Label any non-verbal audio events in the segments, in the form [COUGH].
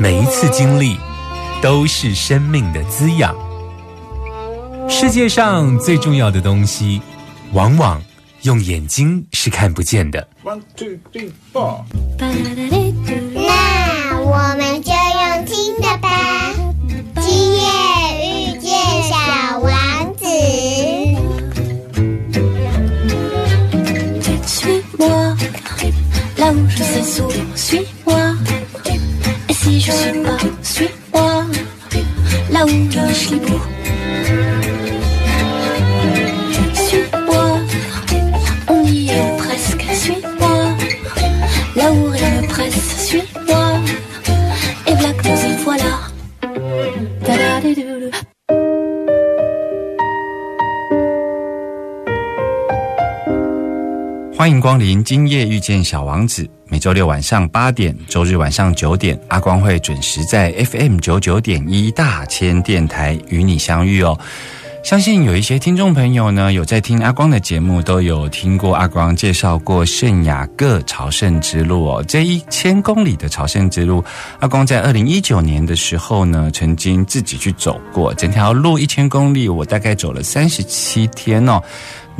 每一次经历都是生命的滋养。世界上最重要的东西，往往用眼睛是看不见的。One two three four。那我们今夜遇见小王子，每周六晚上八点，周日晚上九点，阿光会准时在 FM 九九点一大千电台与你相遇哦。相信有一些听众朋友呢，有在听阿光的节目，都有听过阿光介绍过圣雅各朝圣之路哦。这一千公里的朝圣之路，阿光在二零一九年的时候呢，曾经自己去走过整条路一千公里，我大概走了三十七天哦。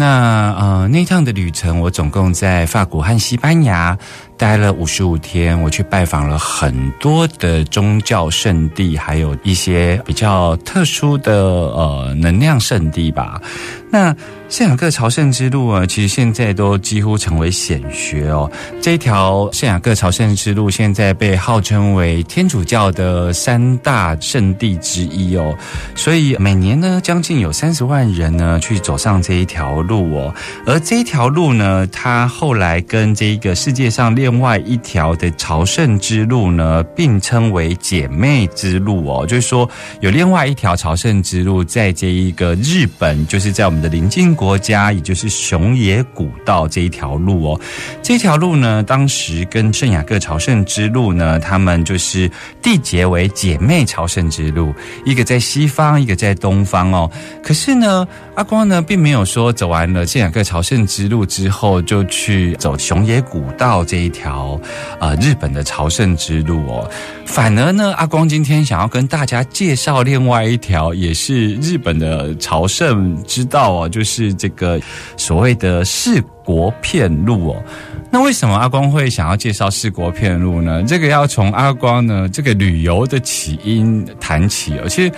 那呃，那趟的旅程，我总共在法国和西班牙待了五十五天，我去拜访了很多的宗教圣地，还有一些比较特殊的呃能量圣地吧。那圣雅各朝圣之路啊，其实现在都几乎成为显学哦。这条圣雅各朝圣之路现在被号称为天主教的三大圣地之一哦，所以每年呢，将近有三十万人呢去走上这一条路哦。而这一条路呢，它后来跟这个世界上另外一条的朝圣之路呢，并称为姐妹之路哦，就是说有另外一条朝圣之路，在这一个日本，就是在我们的邻近国家，也就是熊野古道这一条路哦。这条路呢，当时跟圣雅各朝圣之路呢，他们就是缔结为姐妹朝圣之路，一个在西方，一个在东方哦。可是呢，阿光呢，并没有说走完了这两个朝圣之路之后，就去走熊野古道这一条呃日本的朝圣之路哦。反而呢，阿光今天想要跟大家介绍另外一条，也是日本的朝圣之道哦，就是这个所谓的四国片路哦。那为什么阿光会想要介绍四国片路呢？这个要从阿光呢这个旅游的起因谈起哦。其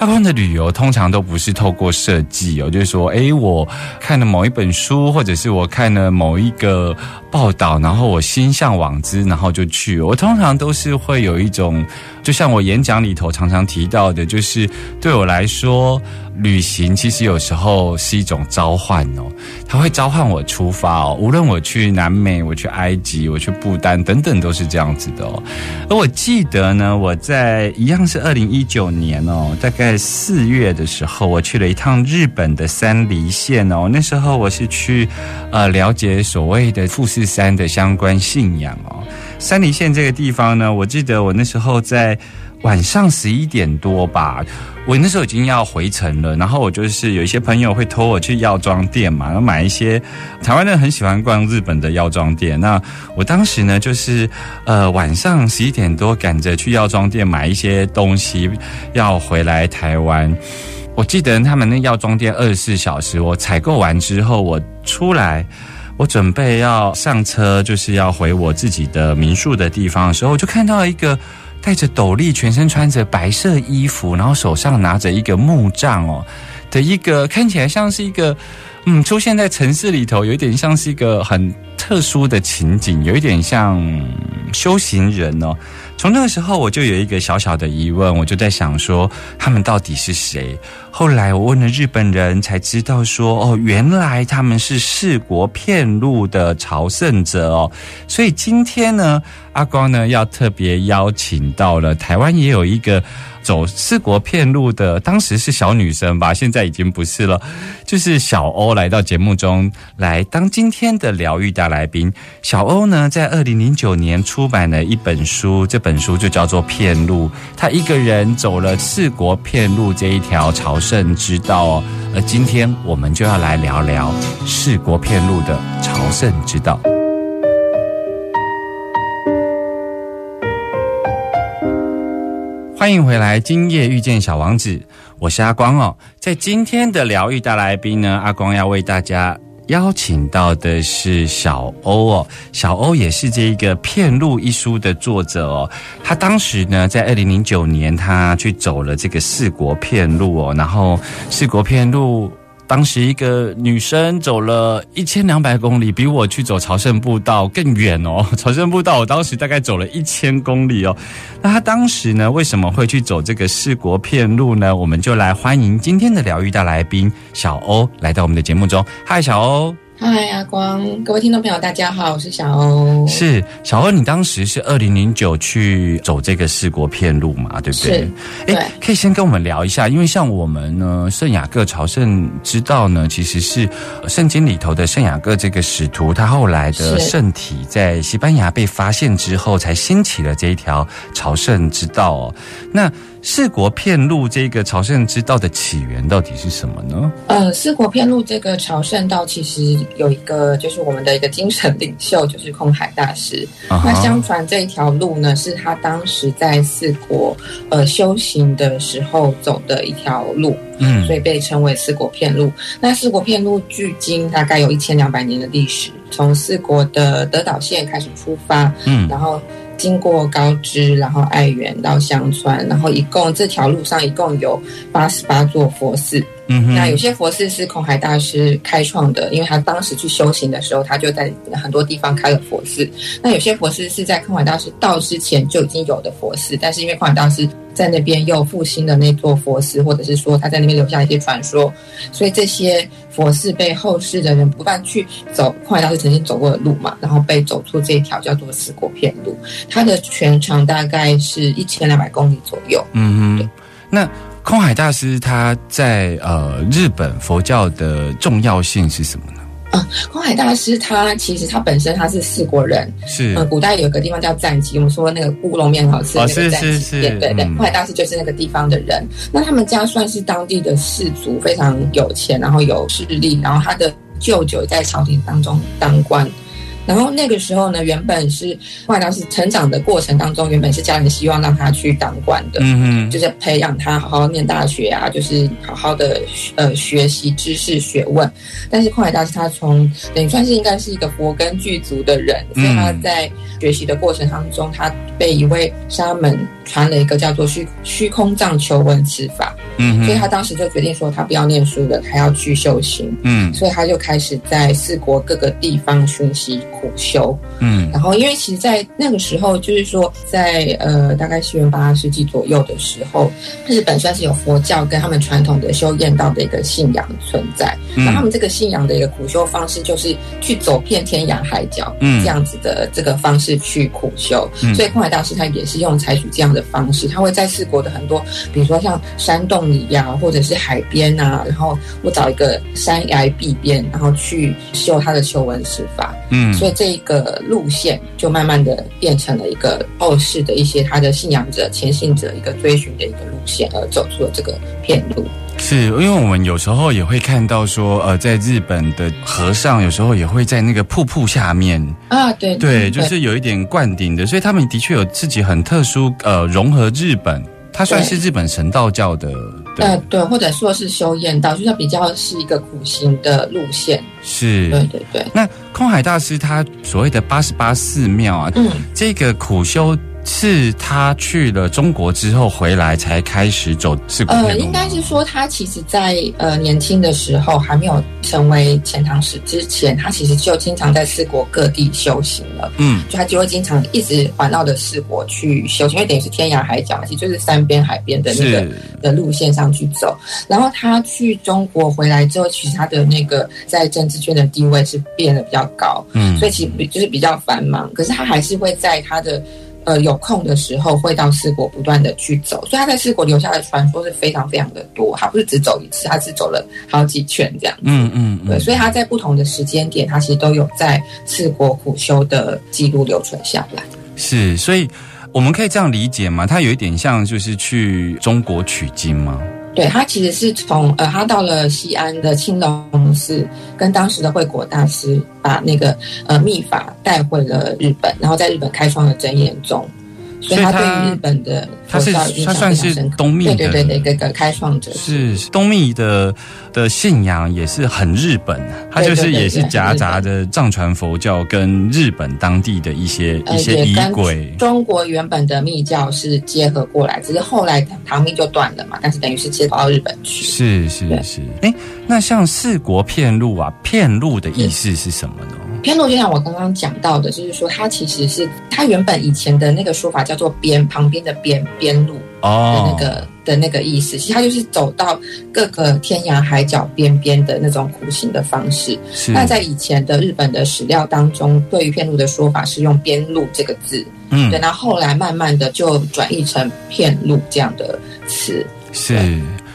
阿光的旅游通常都不是透过设计哦，就是说，哎，我看了某一本书，或者是我看了某一个报道，然后我心向往之，然后就去。我通常都是会有一种，就像我演讲里头常常提到的，就是对我来说，旅行其实有时候是一种召唤哦，它会召唤我出发哦。无论我去南美，我去埃及，我去不丹等等，都是这样子的哦。而我记得呢，我在一样是二零一九年哦，大概四月的时候，我去了一趟日本的三梨县哦。那时候我是去呃了解所谓的富士山的相关信仰哦。三梨县这个地方呢，我记得我那时候在晚上十一点多吧，我那时候已经要回程了，然后我就是有一些朋友会托我去药妆店嘛，然后买一些台湾人很喜欢逛日本的药妆店。那我当时呢，就是呃晚上十一点多赶着去药妆店买一些东西，要回来台湾。我记得他们那药妆店二十四小时，我采购完之后，我出来。我准备要上车，就是要回我自己的民宿的地方的时候，我就看到一个戴着斗笠、全身穿着白色衣服，然后手上拿着一个木杖哦，的一个看起来像是一个，嗯，出现在城市里头，有一点像是一个很特殊的情景，有一点像修行人哦。从那个时候，我就有一个小小的疑问，我就在想说，他们到底是谁？后来我问了日本人，才知道说，哦，原来他们是四国片路的朝圣者哦。所以今天呢，阿光呢要特别邀请到了台湾也有一个走四国片路的，当时是小女生吧，现在已经不是了，就是小欧来到节目中来当今天的疗愈大来宾。小欧呢，在二零零九年出版了一本书，这本书就叫做《片路》，他一个人走了四国片路这一条朝圣之道哦。而今天我们就要来聊聊四国片路的朝圣之道。欢迎回来，今夜遇见小王子，我是阿光哦。在今天的疗愈大来宾呢，阿光要为大家邀请到的是小欧哦。小欧也是这一个《骗路》一书的作者哦。他当时呢，在二零零九年，他去走了这个四国片路哦，然后四国片路。当时一个女生走了一千两百公里，比我去走朝圣步道更远哦。[LAUGHS] 朝圣步道我当时大概走了一千公里哦。那她当时呢，为什么会去走这个四国片路呢？我们就来欢迎今天的疗愈大来宾小欧来到我们的节目中。嗨，小欧。嗨，阿光，各位听众朋友，大家好，我是小欧。是小欧，你当时是二零零九去走这个四国片路嘛？对不对？是对哎，可以先跟我们聊一下，因为像我们呢，圣雅各朝圣之道呢，其实是呃圣经里头的圣雅各这个使徒，他后来的圣体在西班牙被发现之后，才兴起了这一条朝圣之道哦。那四国片路这个朝圣之道的起源到底是什么呢？呃，四国片路这个朝圣道其实有一个，就是我们的一个精神领袖，就是空海大师。那相传这一条路呢，是他当时在四国呃修行的时候走的一条路，嗯所以被称为四国片路。那四国片路距今大概有一千两百年的历史，从四国的德岛县开始出发，嗯然后经过高知，然后爱媛到香川，然后一共这条路上一共有八十八座佛寺。嗯哼那有些佛寺是空海大师开创的，因为他当时去修行的时候，他就在很多地方开了佛寺。那有些佛寺是在空海大师到之前就已经有的佛寺，但是因为空海大师在那边又复兴了那座佛寺，或者是说他在那边留下一些传说，所以这些佛寺被后世的人不断去走空海大师曾经走过的路嘛，然后被走出这一条叫做四国片路。它的全长大概是一千两百公里左右。嗯哼，那空海大师他在呃日本佛教的重要性是什么呢？嗯空海大师他其实他本身他是四国人，是嗯，古代有个地方叫赞岐，我们说那个乌龙面好吃那个赞岐是是是店，对对，嗯空海大师就是那个地方的人。那他们家算是当地的氏族，非常有钱，然后有势力，然后他的舅舅在朝廷当中当官。然后那个时候呢，原本是空海大师成长的过程当中，原本是家人希望让他去当官的，嗯嗯，就是培养他好好念大学啊，就是好好的呃学习知识学问。但是空海大师他从等于算是应该是一个佛根具足的人，所以他在学习的过程当中，他被一位沙门传了一个叫做虚虚空藏求问持法，嗯，所以他当时就决定说他不要念书了，他要去修行。嗯。所以他就开始在四国各个地方熏习苦修，嗯然后，因为其实，在那个时候，就是说，在呃大概西元八世纪左右的时候，日本算是有佛教跟他们传统的修验道的一个信仰存在。嗯那他们这个信仰的一个苦修方式，就是去走遍天涯海角，嗯这样子的这个方式去苦修。嗯所以空海大师他也是用采取这样的方式，他会在四国的很多，比如说像山洞里呀、或者是海边啊，然后我找一个山崖壁边，然后去修他的求文施法。嗯所以这一个路线就慢慢的变成了一个后世的一些他的信仰者、前信者一个追寻的一个路线，而走出了这个片路。是因为我们有时候也会看到说，呃，在日本的和尚有时候也会在那个瀑布下面，啊，对对，就是有一点灌顶的，所以他们的确有自己很特殊，呃，融合日本，它算是日本神道教的，对，呃对，或者说是修验道，就是比较是一个苦行的路线。是。对对对，那空海大师他所谓的八十八寺庙啊，嗯，这个苦修是他去了中国之后回来才开始走四国呃，应该是说他其实在呃年轻的时候还没有成为钱唐使之前，他其实就经常在四国各地修行了。嗯就他就会经常一直环绕着四国去修行，因为等于是天涯海角，其实就是山边海边的那个的路线上去走。然后他去中国回来之后，其实他的那个在政治圈的地位是变得比较高，嗯所以其实比就是比较繁忙。可是他还是会在他的呃有空的时候，会到四国不断的去走。所以他在四国留下的传说是非常非常的多。他不是只走一次，他是走了好几圈这样。嗯嗯对，嗯，所以他在不同的时间点，他其实都有在四国苦修的记录留存下来。是，所以我们可以这样理解吗？他有一点像就是去中国取经吗？对他其实是从呃，他到了西安的青龙寺，跟当时的慧果大师把那个呃秘法带回了日本，然后在日本开创了真言宗，所以他对于日本的他是他算是。东密的对对对对，一个开创者是东密的的信仰也是很日本，他就是也是夹杂着藏传佛教跟日本当地的一些呃一些仪轨。中国原本的密教是结合过来，只是后来唐密就断了嘛，但是等于是接跑到日本去。是是是，哎，那像四国片路啊，片路的意思是什么呢？偏路就像我刚刚讲到的，就是说它其实是它原本以前的那个说法叫做边旁边的边边路的哦那，个、的那个意思，其实它就是走到各个天涯海角边边的那种苦行的方式。那在以前的日本的史料当中，对于片路的说法是用边路这个字，嗯。对，那后来慢慢的就转译成片路这样的词。是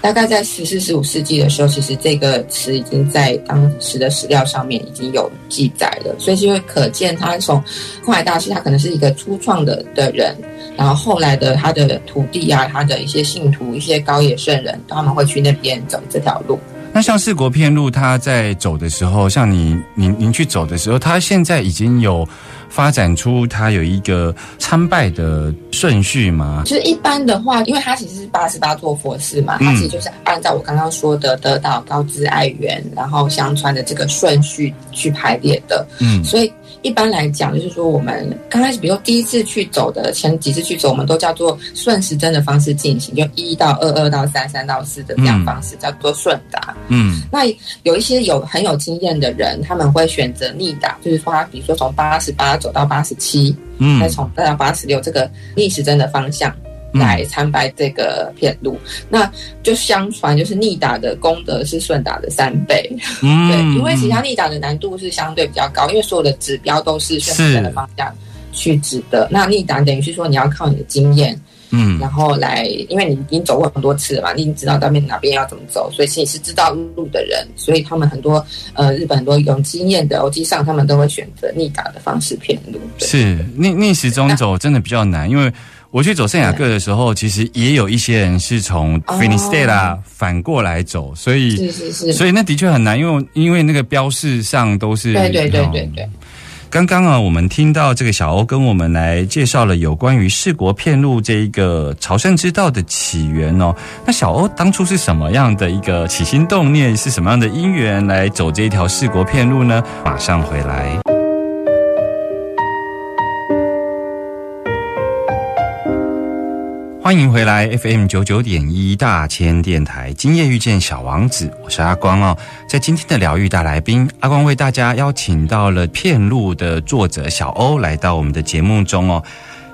大概在十四、十五世纪的时候，其实这个词已经在当时的史料上面已经有记载了，所以就会可见他从空海大师，他可能是一个初创的的人，然后后来的他的徒弟啊，他的一些信徒、一些高野圣人，他们会去那边走这条路。那像四国片路，他在走的时候，像你您您去走的时候，他现在已经有发展出他有一个参拜的顺序吗？就是一般的话，因为它其实是八十八座佛寺嘛，它其实就是按照我刚刚说的得到、高知、爱缘，然后相传的这个顺序去排列的。嗯所以一般来讲，就是说我们刚开始，比如说第一次去走的，前几次去走，我们都叫做顺时针的方式进行，就一到二、二到三、三到四的这样方式，叫做顺达。嗯那有一些有很有经验的人，他们会选择逆打，就是说他比如说从八十八走到八十七，嗯再从再到八十六这个逆时针的方向。来参拜这个片路，那就相传就是逆打的功德是顺打的三倍，嗯。对，因为其他逆打的难度是相对比较高，因为所有的指标都是顺的方向去指的。那逆打等于是说你要靠你的经验，嗯。然后来，因为你已经走过很多次了嘛，你已经知道到面哪边要怎么走，所以你是知道路的人，所以他们很多呃日本很多有经验的欧基上，他们都会选择逆打的方式骗路。对。是逆逆时钟走真的比较难，因为我去走圣雅各的时候，其实也有一些人是从哦 Finistera 反过来走，所以是是是，所以那的确很难，因为因为那个标示上都是对对对哦对对。刚刚啊，我们听到这个小欧跟我们来介绍了有关于世国片路这一个朝圣之道的起源哦。那小欧当初是什么样的一个起心动念，是什么样的因缘来走这一条世国片路呢？马上回来。欢迎回来 FM 九九点一大千电台，今夜遇见小王子，我是阿光哦。在今天的疗愈大来宾，阿光为大家邀请到了《片路》的作者小欧来到我们的节目中哦。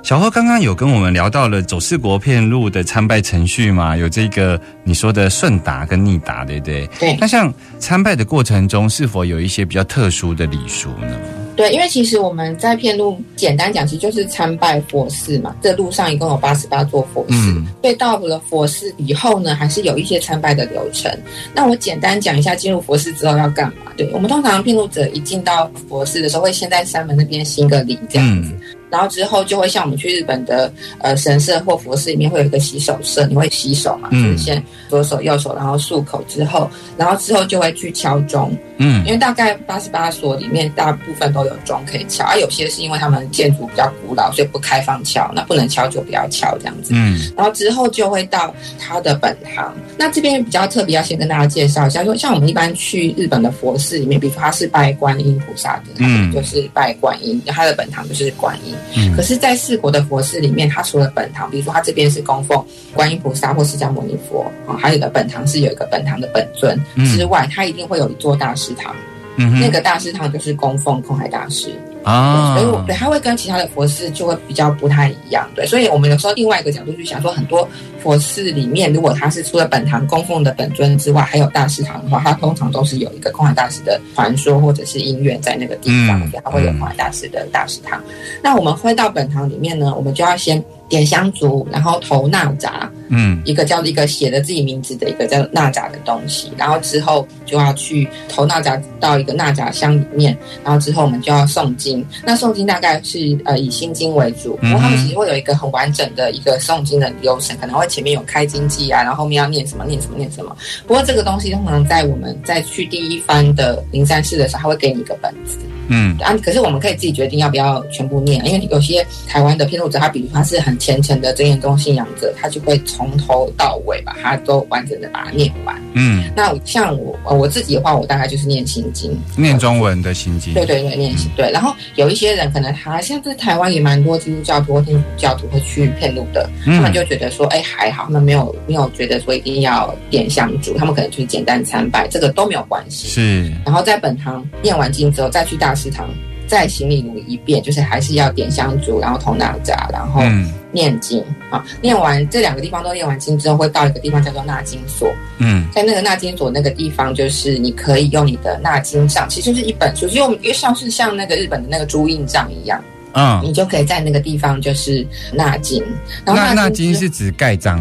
小欧刚刚有跟我们聊到了走四国片路的参拜程序嘛，有这个你说的顺达跟逆达，对不对？对那像参拜的过程中，是否有一些比较特殊的礼俗呢？对，因为其实我们在片路简单讲，其实就是参拜佛寺嘛。这路上一共有八十八座佛寺，嗯所以到了佛寺以后呢，还是有一些参拜的流程。那我简单讲一下进入佛寺之后要干嘛。对我们通常片路者一进到佛寺的时候，会先在山门那边行个礼，这样子。嗯然后之后就会像我们去日本的呃神社或佛寺里面会有一个洗手社，你会洗手嘛，嗯就是先左手右手，然后漱口之后，然后之后就会去敲钟，嗯因为大概八十八所里面大部分都有钟可以敲，而、有些是因为他们建筑比较古老，所以不开放敲，那不能敲就不要敲这样子。嗯然后之后就会到他的本堂。那这边比较特别，要先跟大家介绍一下，说像我们一般去日本的佛寺里面，比如说他是拜观音菩萨的，嗯就是拜观音，他的本堂就是观音。嗯。可是，在四国的佛寺里面，它除了本堂，比如说它这边是供奉观音菩萨或释迦牟尼佛啊，还有一个本堂是有一个本堂的本尊嗯。之外，它一定会有一座大师堂，嗯那个大师堂就是供奉空海大师。啊，所以我对它会跟其他的佛寺就会比较不太一样，对，所以我们有时候另外一个角度去想说，很多佛寺里面，如果它是除了本堂供奉的本尊之外，还有大师堂的话，它通常都是有一个空海大师的传说或者是音乐在那个地方，嗯所以它会有空海大师的大师堂。那我们回到本堂里面呢，我们就要先点香烛，然后投纳扎，嗯一个叫一个写了自己名字的一个叫纳扎的东西，然后之后就要去投纳扎到一个纳扎箱里面，然后之后我们就要诵经。那诵经大概是呃以心经为主，然后他们其实会有一个很完整的一个诵经的流程，可能会前面有开经记啊，然后后面要念什么念什么念什么。不过这个东西通常在我们在去第一番的灵山寺的时候，他会给你一个本子。嗯啊，可是我们可以自己决定要不要全部念，因为有些台湾的偏路者，他比如他是很虔诚的真言宗信仰者，他就会从头到尾把它都完整的把它念完。嗯，那像我呃我自己的话，我大概就是念心经，念中文的心经，对对对，念心对。然后有一些人可能他现在在台湾也蛮多基督教徒或天主教徒会去骗路的，他们嗯就觉得说，哎还好，他们没有没有觉得说一定要点香烛，他们可能就是简单参拜，这个都没有关系。是然后在本堂念完经之后，再去大食堂再行礼如一遍，就是还是要点香烛，然后头脑扎，然后嗯念经啊。念完这两个地方都念完经之后，会到一个地方叫做纳金所，嗯在那个纳金所那个地方，就是你可以用你的纳金杖，其实就是一本书，就因为像是像那个日本的那个朱印杖一样，嗯，你就可以在那个地方就是纳金。然后那那经之是指盖章，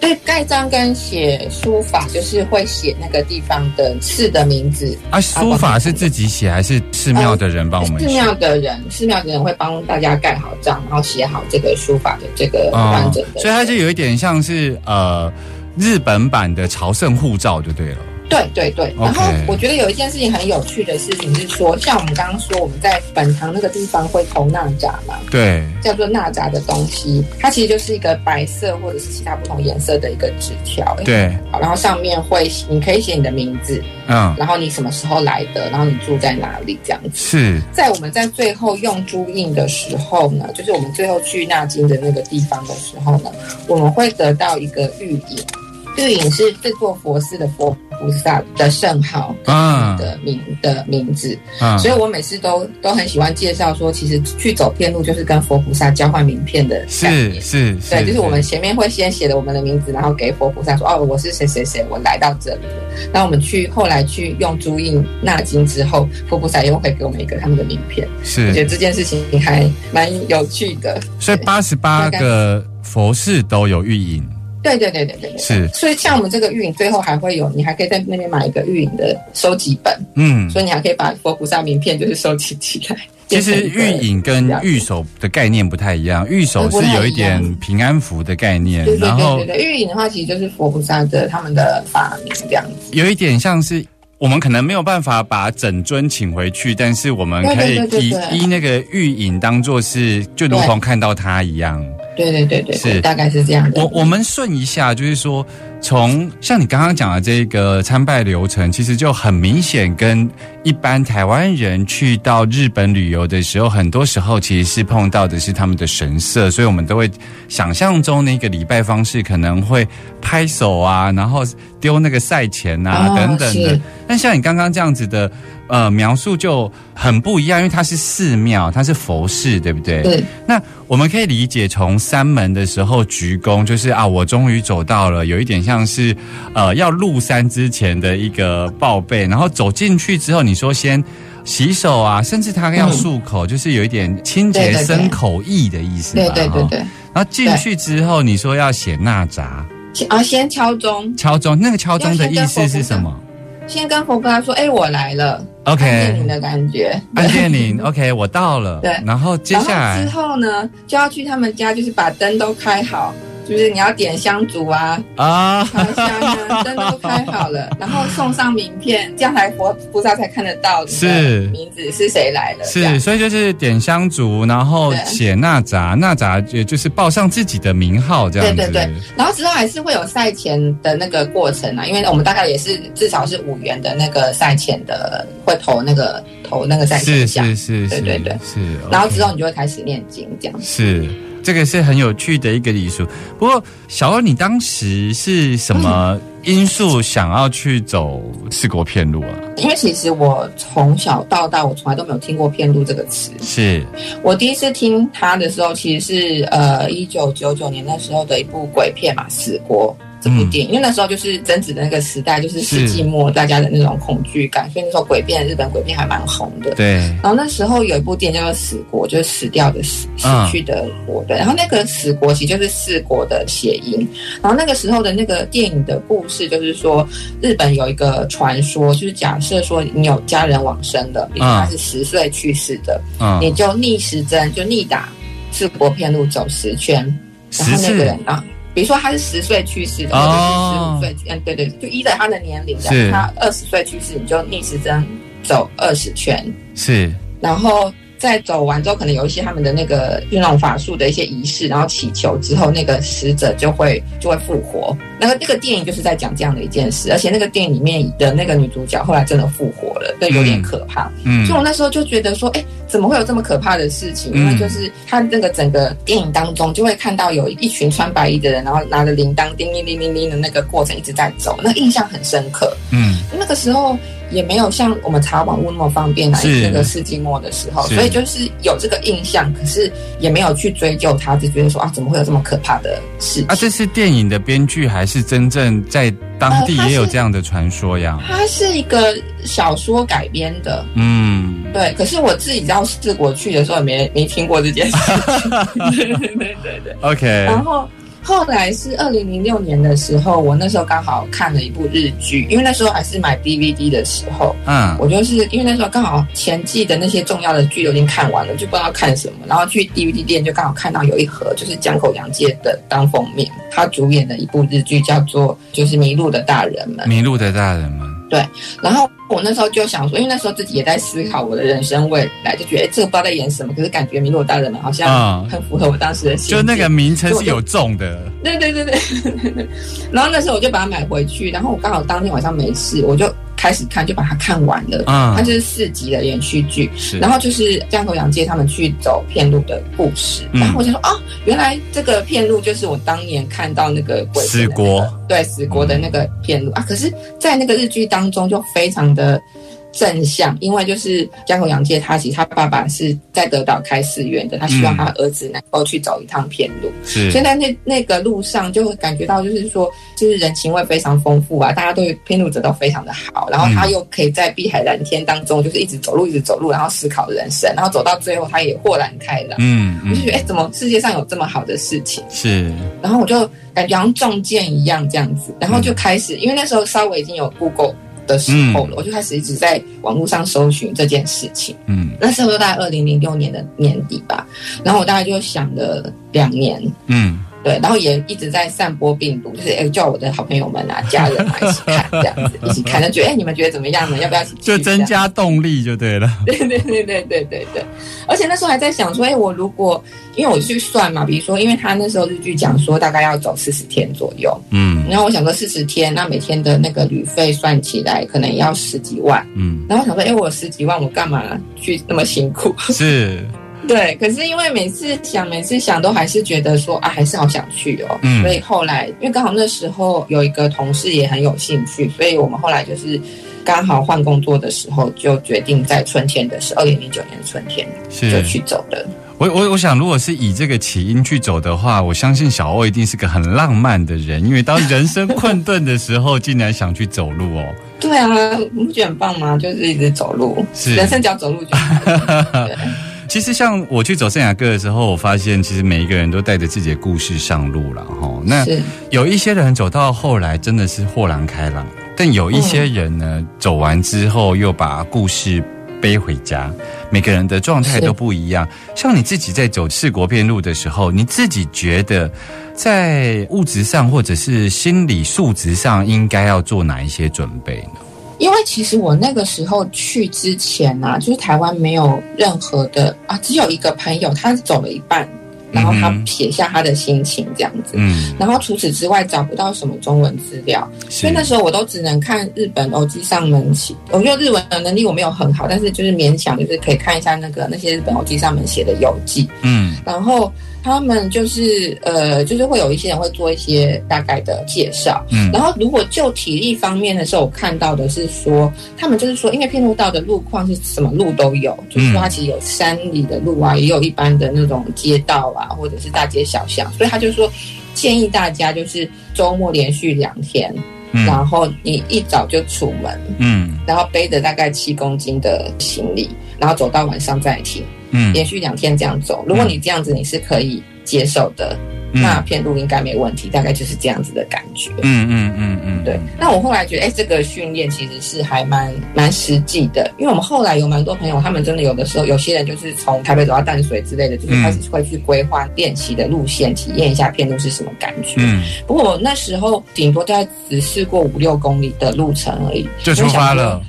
对盖章跟写书法，就是会写那个地方的寺的名字，啊，书法是自己写还是寺庙的人帮我们写？寺庙的人，寺庙的人会帮大家盖好章，然后写好这个书法的这个完整的。哦所以它就有一点像是呃日本版的朝圣护照就对了。对对对。然后我觉得有一件事情很有趣的事情是说，像我们刚刚说我们在本堂那个地方会投纳扎嘛，对，叫做纳扎的东西，它其实就是一个白色或者是其他不同颜色的一个纸条。对，好，然后上面会你可以写你的名字，嗯，然后你什么时候来的，然后你住在哪里这样子。是，在我们在最后用朱印的时候呢，就是我们最后去纳金的那个地方的时候呢，我们会得到一个玉影。玉影是这座佛寺的佛菩萨的圣号啊的名的名字，嗯，所以我每次都都很喜欢介绍说，其实去走偏路就是跟佛菩萨交换名片的概是念。是是，对，就是我们前面会先写的我们的名字，然后给佛菩萨说：“哦，我是谁谁谁，我来到这里了。”那我们去后来去用朱印纳金之后，佛菩萨又会给我们一个他们的名片。是我觉是，得这件事情还蛮有趣的。所以八十八个佛寺都有玉印，对对对对对对，是所以像我们这个玉影，最后还会有，你还可以在那边买一个玉影的收集本，嗯，所以你还可以把佛菩萨名片就是收集起来。[LAUGHS] 其实玉影跟玉手的概念不太一样，玉手是有一点平安符的概念对，对然后对对对，玉影的话其实就是佛菩萨的他们的法名这样子。有一点像是。我们可能没有办法把整尊请回去，但是我们可以对对对以对对依那个玉影当做是，就如同看到它一样。对对对对是对，大概是这样的。我我们顺一下，就是说，从像你刚刚讲的这个参拜流程，其实就很明显跟一般台湾人去到日本旅游的时候，很多时候其实是碰到的是他们的神社，所以我们都会想象中那个礼拜方式可能会拍手啊，然后丢那个赛钱啊、哦等等的是。但像你刚刚这样子的呃描述就很不一样，因为它是寺庙，它是佛寺，对不对？对。那我们可以理解，从三门的时候鞠躬，就是啊，我终于走到了，有一点像是呃要入山之前的一个报备。然后走进去之后，你说先洗手啊，甚至他要漱口，就是有一点清洁对对对生口意的意思对对对对，然后进去之后，你说要写纳扎、啊先敲钟，敲钟，那个敲钟的意思是什么先跟佛菩萨说：“哎，我来了。”？OK，按电铃的感觉。按电铃，OK，我到了。对然后接下来之后呢，就要去他们家，就是把灯都开好，就是你要点香烛啊，啊，开香啊，灯都开好了，[LAUGHS] 然后送上名片，这样才佛菩萨才看得到是名字是谁来的。是，所以就是点香烛，然后写纳札，纳札也就是报上自己的名号这样子。对对对，然后之后还是会有赛前的那个过程啊，因为我们大概也是至少是五元的那个赛前的，会投那个投那个赛是前奖，是是，是对对对是。然后之后你就会开始念经这样。是。这个是很有趣的一个礼俗，不过小欧，你当时是什么因素想要去走四国片路啊？因为其实我从小到大，我从来都没有听过片路这个词。是我第一次听它的时候，其实是呃一九九九年那时候的一部鬼片嘛，《死国》这部电影。因为那时候就是贞子的那个时代，就是世纪末大家的那种恐惧感，所以那时候鬼片日本鬼片还蛮红的。对，然后那时候有一部电影叫做《死国》，就是死掉的死，死嗯去的国对。然后那个死国其实就是四国的谐音。然后那个时候的那个电影的故事就是说，日本有一个传说，就是假设说你有家人往生的，比如他是十岁去世的，嗯，你就逆时针就逆打四国片路走十圈，然后那个人啊。比如说他是十岁去世的，或者是十哦五岁，嗯，对对，就依着他的年龄，的他二十岁去世，你就逆时针走二十圈，是。然后再走完之后，可能有一些他们的那个运用法术的一些仪式，然后祈求之后，那个死者就会就会复活。那个那个电影就是在讲这样的一件事，而且那个电影里面的那个女主角后来真的复活了，这有点可怕。嗯所以我那时候就觉得说，哎，怎么会有这么可怕的事情？因为就是他那个整个电影当中，就会看到有一群穿白衣的人，然后拿着铃铛叮铃铃铃铃的那个过程一直在走，那印象很深刻。嗯那个时候也没有像我们查网络那么方便来是那个世纪末的时候，所以就是有这个印象，可是也没有去追究它，只觉得说啊，怎么会有这么可怕的事情？啊，这是电影的编剧还是真正在当地也有这样的传说呀？它是一个小说改编的，嗯，对。可是我自己到四国去的时候，也没没听过这件事情。[LAUGHS] 对对对对对。OK，然后后来是二零零六年的时候，我那时候刚好看了一部日剧，因为那时候还是买 DVD 的时候，嗯。我就是因为那时候刚好前季的那些重要的剧都已经看完了，就不知道看什么，然后去 DVD 店就刚好看到有一盒就是江口洋介的当封面，他主演的一部日剧叫做就是《迷路的大人们》，迷路的大人们，对然后我那时候就想说，因为那时候自己也在思考我的人生未来，就觉得哎，这个不知道在演什么，可是感觉《迷路大人们》好像嗯很符合我当时的心境。就那个名称是有中的，对对对对。[LAUGHS] 然后那时候我就把它买回去，然后我刚好当天晚上没事，我就开始看，就把它看完了。嗯。它就是四集的连续剧，是。然后就是江头洋介他们去走片路的故事，嗯。然后我就说哦，原来这个片路就是我当年看到那个鬼死国，对死国的那个片路、啊。可是，在那个日剧当中就非常的正向，因为就是江口洋介他其实他爸爸是在德岛开寺院的，他希望他儿子能够去走一趟偏路，是所以在那那个路上就会感觉到，就是说，就是人情味非常丰富啊，大家对偏路者都非常的好，然后他又可以在碧海蓝天当中，就是一直走路，一直走路，然后思考人生，然后走到最后，他也豁然开朗。嗯嗯我就觉得，哎、怎么世界上有这么好的事情？是然后我就感觉好像中箭一样这样子，然后就开始，因为那时候稍微已经有 Google 的时候了，我就开始一直在网络上搜寻这件事情。嗯那时候大概二零零六年的年底吧，然后我大概就想了两年，嗯对，然后也一直在散播病毒，就是哎叫我的好朋友们啊、家人啊一起看这样子，一起看，就觉得哎你们觉得怎么样呢？要不要一起去就增加动力就对了，对对对对对对对，而且那时候还在想说，哎，我如果因为我去算嘛，比如说，因为他那时候日剧讲说大概要走四十天左右，嗯。然后我想说四十天，那每天的那个旅费算起来可能也要十几万，嗯。然后我想说，哎，我十几万，我干嘛去那么辛苦？是对，可是因为每次想，每次想都还是觉得说啊，还是好想去哦。嗯所以后来，因为刚好那时候有一个同事也很有兴趣，所以我们后来就是刚好换工作的时候，就决定在春天的是，二零零九年的春天就去走的。我我我想，如果是以这个起因去走的话，我相信小欧一定是个很浪漫的人，因为当人生困顿的时候，竟然想去走路哦。对啊，你不觉得很棒吗？就是一直走路，是人生只要走路就好 [LAUGHS] 其实像我去走圣雅各的时候，我发现其实每一个人都带着自己的故事上路了哈。那有一些人走到后来真的是豁然开朗，但有一些人呢，走完之后又把故事背回家。每个人的状态都不一样。像你自己在走四国片路的时候，你自己觉得在物质上或者是心理素质上，应该要做哪一些准备呢？因为其实我那个时候去之前啊，就是台湾没有任何的啊，只有一个朋友他走了一半，然后他写下他的心情这样子。嗯，然后除此之外找不到什么中文资料，所以那时候我都只能看日本偶记上门写。我觉得日文的能力我没有很好，但是就是勉强就是可以看一下那个那些日本偶记上门写的游记。嗯然后他们就是呃，就是会有一些人会做一些大概的介绍。嗯然后如果就体力方面的时候，我看到的是说，他们就是说，因为片路道的路况是什么路都有，就是说它其实有山里的路啊，也有一般的那种街道啊，或者是大街小巷，所以他就说建议大家就是周末连续两天，然嗯后你一早就出门，嗯。然后背着大概七公斤的行李，然后走到晚上再停。嗯。连续两天这样走，如果你这样子你是可以接受的，嗯那片路应该没问题，大概就是这样子的感觉。嗯嗯嗯嗯，对，那我后来觉得，哎，这个训练其实是还蛮蛮实际的，因为我们后来有蛮多朋友，他们真的有的时候，有些人就是从台北走到淡水之类的，就是开始会去规划练习的路线，体验一下片路是什么感觉。嗯，不过我那时候顶多大概只试过五六公里的路程而已，就出发了。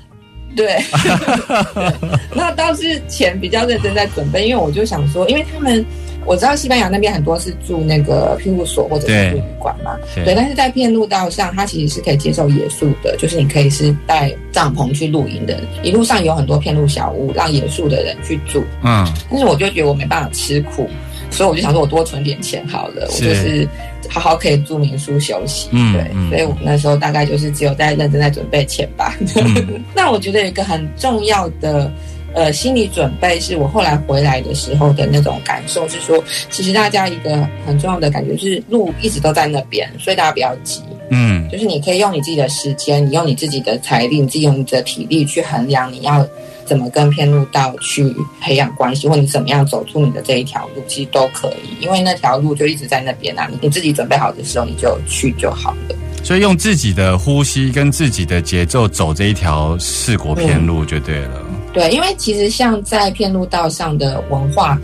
对，对 [LAUGHS] [LAUGHS] 那倒是前比较认真在准备，因为我就想说，因为他们我知道西班牙那边很多是住那个庇护所或者是住旅馆嘛，对对，但是在片路道上，它其实是可以接受野宿的，就是你可以是带帐篷去露营的，一路上有很多片路小屋让野宿的人去住，嗯但是我就觉得我没办法吃苦，所以我就想说我多存点钱好了，我就是好好可以住民宿休息。对，所以我那时候大概就是只有在认真在准备钱吧。嗯 [LAUGHS] 那我觉得有一个很重要的。呃，心理准备是我后来回来的时候的那种感受，是说，其实大家一个很重要的感觉是路一直都在那边，所以大家不要急，嗯就是你可以用你自己的时间，你用你自己的财力，你自己用你的体力去衡量你要怎么跟偏路道去培养关系，或你怎么样走出你的这一条路，其实都可以，因为那条路就一直在那边啊。你你自己准备好的时候，你就去就好了。所以用自己的呼吸跟自己的节奏走这一条四国偏路就对了。对，因为其实像在片路道上的文化，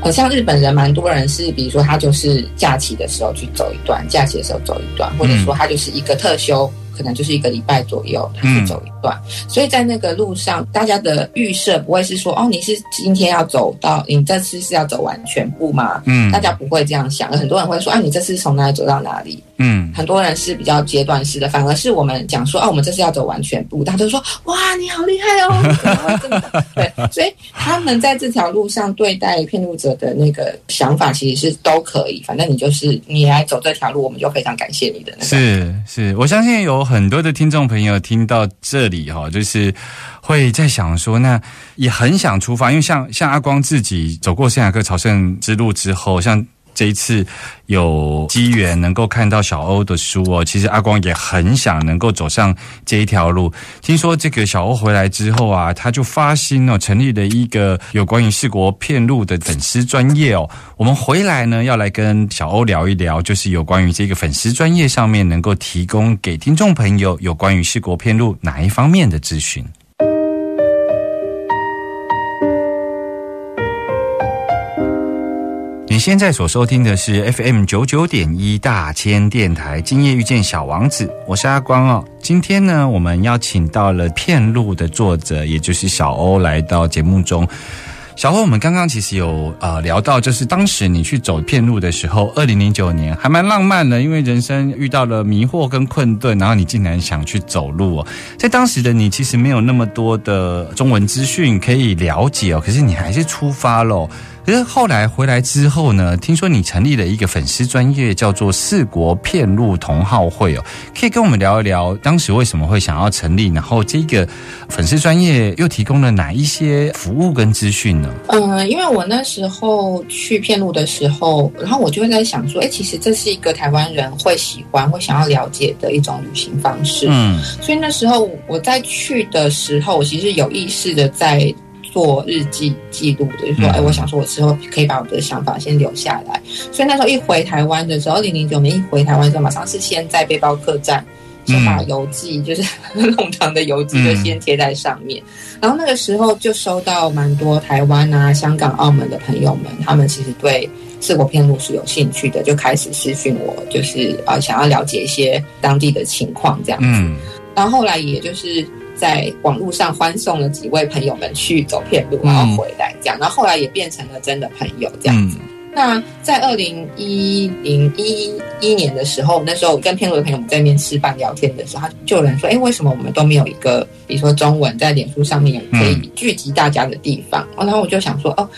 呃，像日本人蛮多人是，比如说他就是假期的时候去走一段，假期的时候走一段，或者说他就是一个特休。可能就是一个礼拜左右，他去走一段，所以在那个路上，大家的预设不会是说，哦，你是今天要走到，你这次是要走完全部吗？嗯大家不会这样想，很多人会说，啊，你这次从哪里走到哪里？嗯很多人是比较阶段式的，反而是我们讲说，啊，我们这次要走完全部，大家都说，哇，你好厉害哦，[LAUGHS] 真的对，所以他们在这条路上对待骗路者的那个想法，其实是都可以，反正你就是你来走这条路，我们就非常感谢你的那个。是是，我相信有很多的听众朋友听到这里哈，就是会在想说，那也很想出发，因为像像阿光自己走过圣雅各朝圣之路之后，像。这一次有机缘能够看到小欧的书哦，其实阿光也很想能够走上这一条路。听说这个小欧回来之后啊，他就发心哦，成立了一个有关于四国片路的粉丝专业哦。我们回来呢，要来跟小欧聊一聊，就是有关于这个粉丝专业上面能够提供给听众朋友有关于四国片路哪一方面的资讯。你现在所收听的是 FM 九九点一大千电台，今夜遇见小王子，我是阿光哦。今天呢，我们邀请到了片路的作者，也就是小欧来到节目中。小欧，我们刚刚其实有呃聊到，就是当时你去走片路的时候，二零零九年还蛮浪漫的，因为人生遇到了迷惑跟困顿，然后你竟然想去走路哦。在当时的你其实没有那么多的中文资讯可以了解哦，可是你还是出发喽。可是后来回来之后呢，听说你成立了一个粉丝专业，叫做“四国片路同好会”哦，可以跟我们聊一聊当时为什么会想要成立，然后这个粉丝专业又提供了哪一些服务跟资讯呢？嗯，因为我那时候去片路的时候，然后我就会在想说，哎，其实这是一个台湾人会喜欢、会想要了解的一种旅行方式。嗯所以那时候我在去的时候，我其实有意识的在做日记记录的，就是说，嗯哎，我想说我之后可以把我的想法先留下来。所以那时候一回台湾的时候，二零零九年一回台湾的时候，马上是先在背包客栈先把邮寄，就是 [LAUGHS] 弄长的邮寄就先贴在上面。然后那个时候就收到蛮多台湾啊、香港、澳门的朋友们，他们其实对四国片路是有兴趣的，就开始私讯我，就是呃想要了解一些当地的情况这样子。嗯然后后来也就是在网络上欢送了几位朋友们去走片路，然后回来这样，然后后来也变成了真的朋友这样子。嗯那在二零一零一一年的时候，那时候我跟片路的朋友们在那边吃饭聊天的时候，他就有人说：“哎，为什么我们都没有一个，比如说中文在脸书上面有可以聚集大家的地方？”然后我就想说：“哦，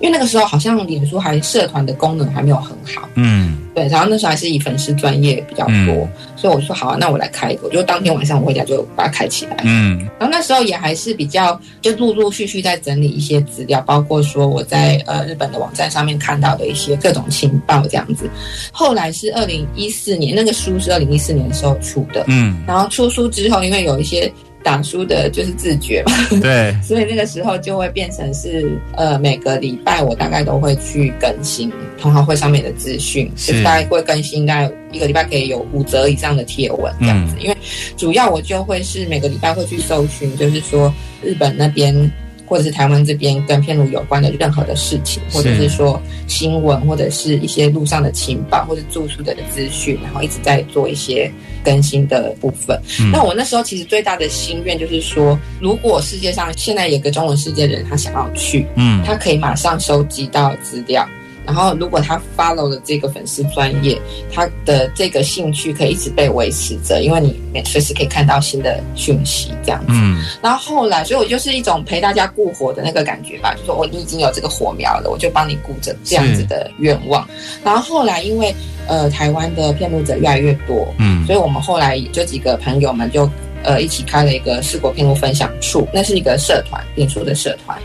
因为那个时候好像脸书还社团的功能还没有很好，嗯。对，然后那时候还是以粉丝专业比较多，嗯。所以我说好啊，那我来开一个，我就当天晚上我回家就把它开起来。嗯。然后那时候也还是比较，就陆陆续续在整理一些资料，包括说我在呃日本的网站上面看到的一些各种情报这样子。后来是二零一四年，那个书是二零一四年的时候出的，嗯，然后出书之后，因为有一些打书的就是自觉嘛，对，[LAUGHS] 所以那个时候就会变成是呃每个礼拜我大概都会去更新同好会上面的资讯，是就是大概会更新，大概一个礼拜可以有五则以上的贴文这样子。因为主要我就会是每个礼拜会去搜寻，就是说日本那边。或者是台湾这边跟片路有关的任何的事情，或者是说新闻，或者是一些路上的情报，或者住宿的资讯，然后一直在做一些更新的部分。嗯那我那时候其实最大的心愿就是说，如果世界上现在有个中文世界的人，他想要去，嗯他可以马上收集到资料。然后，如果他 follow 了这个粉丝专业，他的这个兴趣可以一直被维持着，因为你随时可以看到新的讯息，这样子。嗯然后后来，所以我就是一种陪大家顾火的那个感觉吧，就说我你已经有这个火苗了，我就帮你顾着这样子的愿望。然后后来因为呃台湾的骗路者越来越多，嗯所以我们后来就几个朋友们就呃一起开了一个四国骗路分享处，那是一个社团，脸书的社团。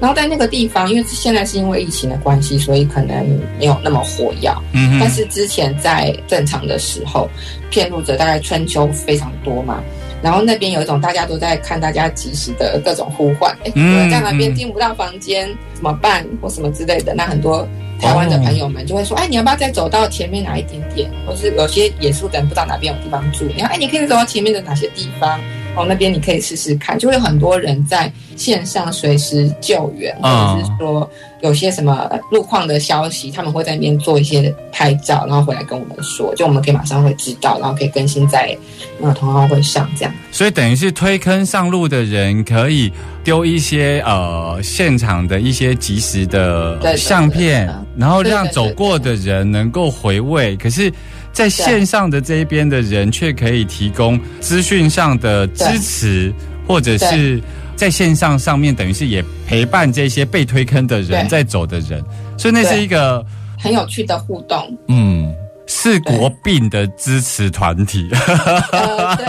然后在那个地方，因为现在是因为疫情的关系，所以可能没有那么火药。嗯但是之前在正常的时候，骗路者大概春秋非常多嘛。然后那边有一种大家都在看大家及时的各种呼唤，哎，嗯有人在那边嗯订不到房间怎么办，或什么之类的。那很多台湾的朋友们就会说，哎，你要不要再走到前面哪一点点？或是有些野宿的人不知道哪边有地方住，你看，哎，你可以走到前面的哪些地方？哦，那边你可以试试看，就会有很多人在线上随时救援，或嗯者是说有些什么路况的消息，他们会在那边做一些拍照，然后回来跟我们说，就我们可以马上会知道，然后可以更新在呃同好会上这样。所以等于是推坑上路的人可以丢一些呃现场的一些及时的相片然后让走过的人能够回味。可是，在线上的这一边的人却可以提供资讯上的支持，或者是在线上上面等于是也陪伴这些被推坑的人在走的人，所以那是一个很有趣的互动，嗯。是国病的支持团体，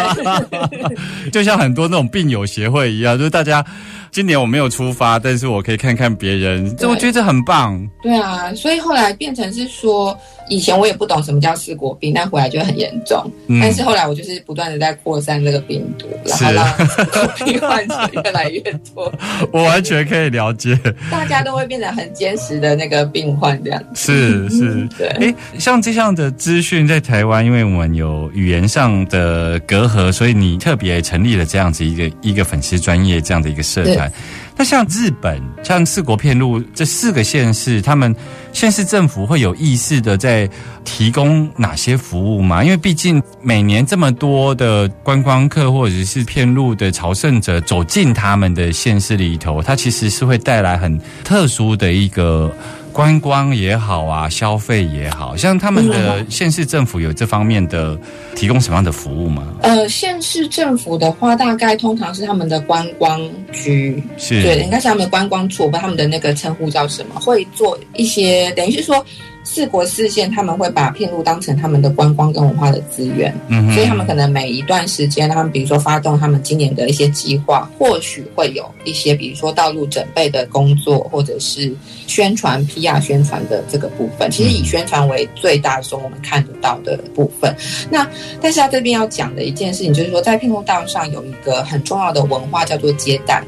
[LAUGHS] 就像很多那种病友协会一样，就是大家今年我没有出发，但是我可以看看别人，这我觉得这很棒。对啊，所以后来变成是说，以前我也不懂什么叫四国病，但回来就很严重。嗯但是后来我就是不断的在扩散这个病毒，然后是让四国病患者越来越多，我完全可以了解，大家都会变成很坚实的那个病患这样子。是是。对，诶，像这样的资讯在台湾，因为我们有语言上的隔阂，所以你特别成立了这样子一个一个粉丝专业这样的一个社团。那像日本，像四国片路这四个县市，他们县市政府会有意识的在提供哪些服务吗？因为毕竟每年这么多的观光客或者是片路的朝圣者走进他们的县市里头，它其实是会带来很特殊的一个。观光也好啊，消费也好像他们的县市政府有这方面的提供什么样的服务吗？呃，县市政府的话，大概通常是他们的观光局，是。对，应该是他们的观光处，我不知道他们的那个称呼叫什么，会做一些，等于是说四国四县他们会把片路当成他们的观光跟文化的资源，嗯所以他们可能每一段时间，他们比如说发动他们今年的一些计划，或许会有一些，比如说道路准备的工作，或者是宣传、PR 宣传的这个部分。其实以宣传为最大宗，我们看得到的部分。那但是他这边要讲的一件事情，就是说在片路道上有一个很重要的文化叫做接待。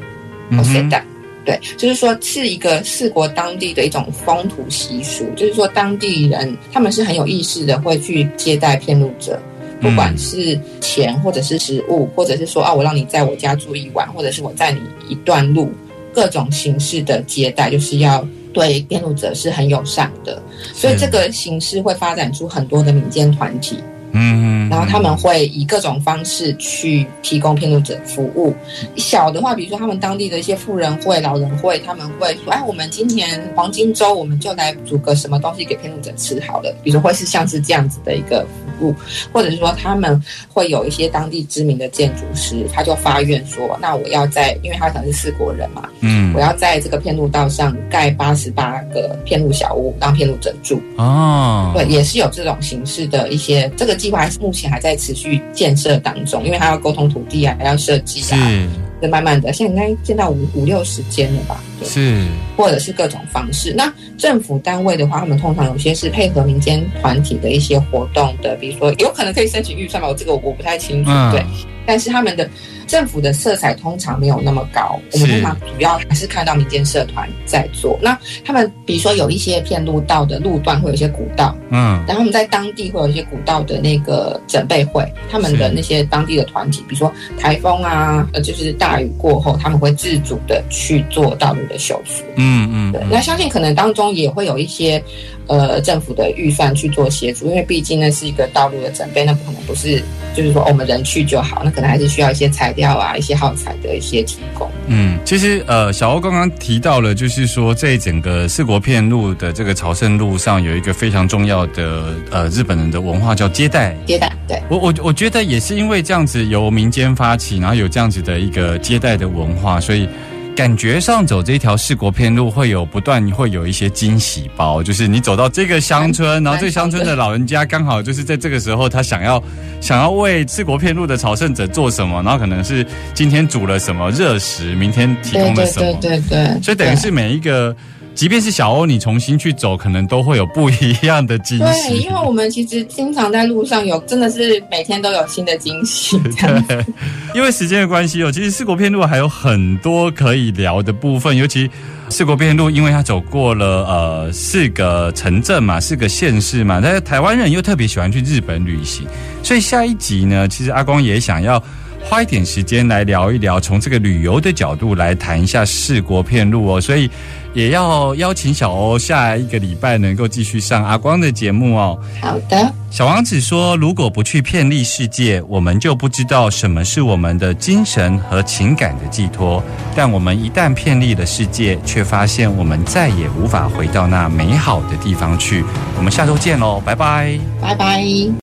嗯哼或接待。对，就是说是一个四国当地的一种风土习俗，就是说当地人他们是很有意识的会去接待骗路者，不管是钱或者是食物，或者是说啊，我让你在我家住一晚，或者是我载你一段路，各种形式的接待，就是要对骗路者是很友善的。所以这个形式会发展出很多的民间团体。嗯，然后他们会以各种方式去提供骗路者服务。小的话，比如说他们当地的一些富人会、老人会，他们会说：“哎，我们今年黄金周，我们就来煮个什么东西给骗路者吃好了。”比如说会是像是这样子的一个服务，或者是说他们会有一些当地知名的建筑师，他就发愿说：“那我要在，因为他可能是四国人嘛，嗯我要在这个骗路道上盖八十八个骗路小屋，让骗路者住。”哦，对，也是有这种形式的一些，这个计划还是目前还在持续建设当中，因为他要沟通土地啊，还要设计啊，是就慢慢的，现在应该建到五五六十间了吧？对，是，或者是各种方式。那政府单位的话，他们通常有些是配合民间团体的一些活动的，比如说有可能可以申请预算吧，我这个我不太清楚，嗯对。但是他们的政府的色彩通常没有那么高，我们通常主要还是看到民间社团在做。那他们比如说有一些片路道的路段会有一些古道，嗯然后我们在当地会有一些古道的那个准备会，他们的那些当地的团体，比如说台风啊，呃，就是大雨过后，他们会自主的去做道路的修复。嗯嗯，对，那相信可能当中也会有一些呃政府的预算去做协助，因为毕竟那是一个道路的准备，那不可能不是就是说、哦我们人去就好，那可能还是需要一些材料啊、一些耗材的一些提供。嗯，其实呃，小欧刚刚提到了，就是说在整个四国片路的这个朝圣路上，有一个非常重要的呃日本人的文化叫接待。接待对。我我我觉得也是因为这样子由民间发起，然后有这样子的一个接待的文化，所以感觉上走这条四国片路会有不断会有一些惊喜包，就是你走到这个乡村，然后这个乡村的老人家刚好就是在这个时候，他想要想要为四国片路的朝圣者做什么，然后可能是今天煮了什么热食，明天提供了什么，对对对，所以等于是每一个。即便是小欧，你重新去走，可能都会有不一样的惊喜 [LAUGHS] 对，喜。因为我们其实经常在路上有，真的是每天都有新的惊喜。对，因为时间的关系哦，其实四国片路还有很多可以聊的部分，尤其四国片路，因为它走过了呃四个城镇嘛，四个县市嘛，但是台湾人又特别喜欢去日本旅行，所以下一集呢，其实阿光也想要。花一点时间来聊一聊，从这个旅游的角度来谈一下四国片路哦，所以也要邀请小欧下一个礼拜能够继续上阿光的节目哦。好的，小王子说：“如果不去遍历世界，我们就不知道什么是我们的精神和情感的寄托。但我们一旦遍历了世界，却发现我们再也无法回到那美好的地方去。”我们下周见喽，拜拜。拜拜。